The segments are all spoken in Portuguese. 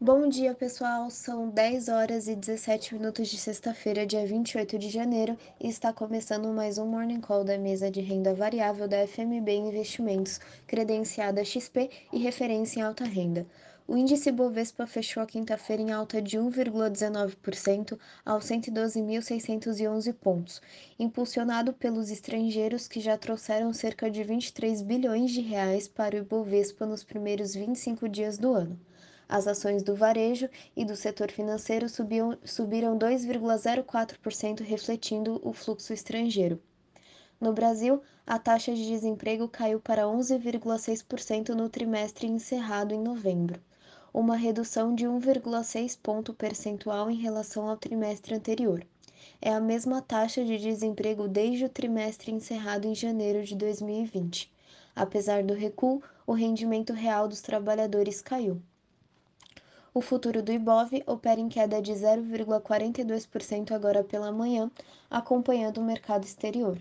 Bom dia, pessoal. São 10 horas e 17 minutos de sexta-feira, dia 28 de janeiro, e está começando mais um Morning Call da mesa de renda variável da FMB Investimentos, credenciada XP e referência em alta renda. O índice Bovespa fechou a quinta-feira em alta de 1,19% aos 112.611 pontos, impulsionado pelos estrangeiros que já trouxeram cerca de 23 bilhões de reais para o Ibovespa nos primeiros 25 dias do ano. As ações do varejo e do setor financeiro subiam, subiram 2,04%, refletindo o fluxo estrangeiro. No Brasil, a taxa de desemprego caiu para 11,6% no trimestre encerrado em novembro, uma redução de 1,6 ponto percentual em relação ao trimestre anterior. É a mesma taxa de desemprego desde o trimestre encerrado em janeiro de 2020. Apesar do recuo, o rendimento real dos trabalhadores caiu. O futuro do Ibov opera em queda de 0,42% agora pela manhã, acompanhando o mercado exterior.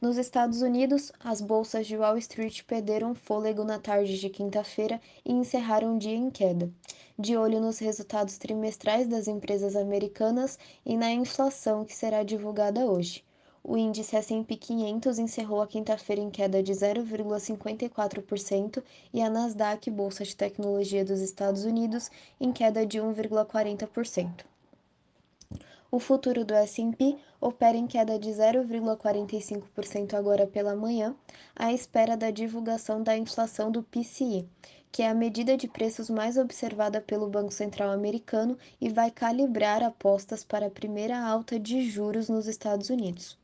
Nos Estados Unidos, as bolsas de Wall Street perderam fôlego na tarde de quinta-feira e encerraram o dia em queda. De olho nos resultados trimestrais das empresas americanas e na inflação que será divulgada hoje. O índice S&P 500 encerrou a quinta-feira em queda de 0,54% e a Nasdaq, bolsa de tecnologia dos Estados Unidos, em queda de 1,40%. O futuro do S&P opera em queda de 0,45% agora pela manhã, à espera da divulgação da inflação do PCI, que é a medida de preços mais observada pelo Banco Central americano e vai calibrar apostas para a primeira alta de juros nos Estados Unidos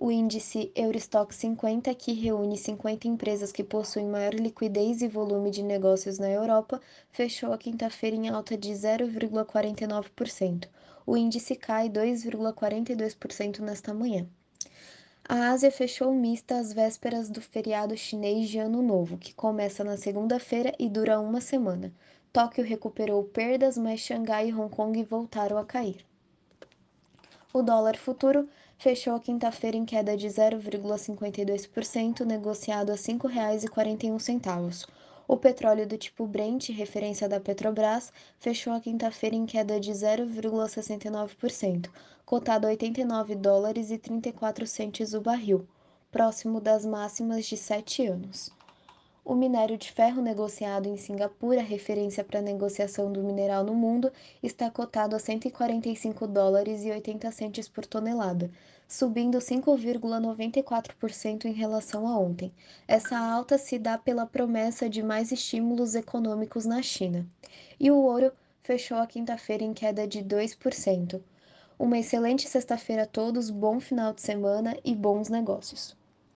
o índice Eurostock 50, que reúne 50 empresas que possuem maior liquidez e volume de negócios na Europa, fechou a quinta-feira em alta de 0,49%. O índice cai 2,42% nesta manhã. A Ásia fechou mista às vésperas do feriado chinês de Ano Novo, que começa na segunda-feira e dura uma semana. Tóquio recuperou perdas, mas Xangai e Hong Kong voltaram a cair. O dólar futuro fechou a quinta-feira em queda de 0,52%, negociado a R$ 5,41. O petróleo do tipo Brent, referência da Petrobras, fechou a quinta-feira em queda de 0,69%, cotado a 89 dólares e 34 centes o barril, próximo das máximas de sete anos. O minério de ferro negociado em Singapura, referência para a negociação do mineral no mundo, está cotado a 145 dólares e 80 centes por tonelada, subindo 5,94% em relação a ontem. Essa alta se dá pela promessa de mais estímulos econômicos na China. E o ouro fechou a quinta-feira em queda de 2%. Uma excelente sexta-feira a todos, bom final de semana e bons negócios.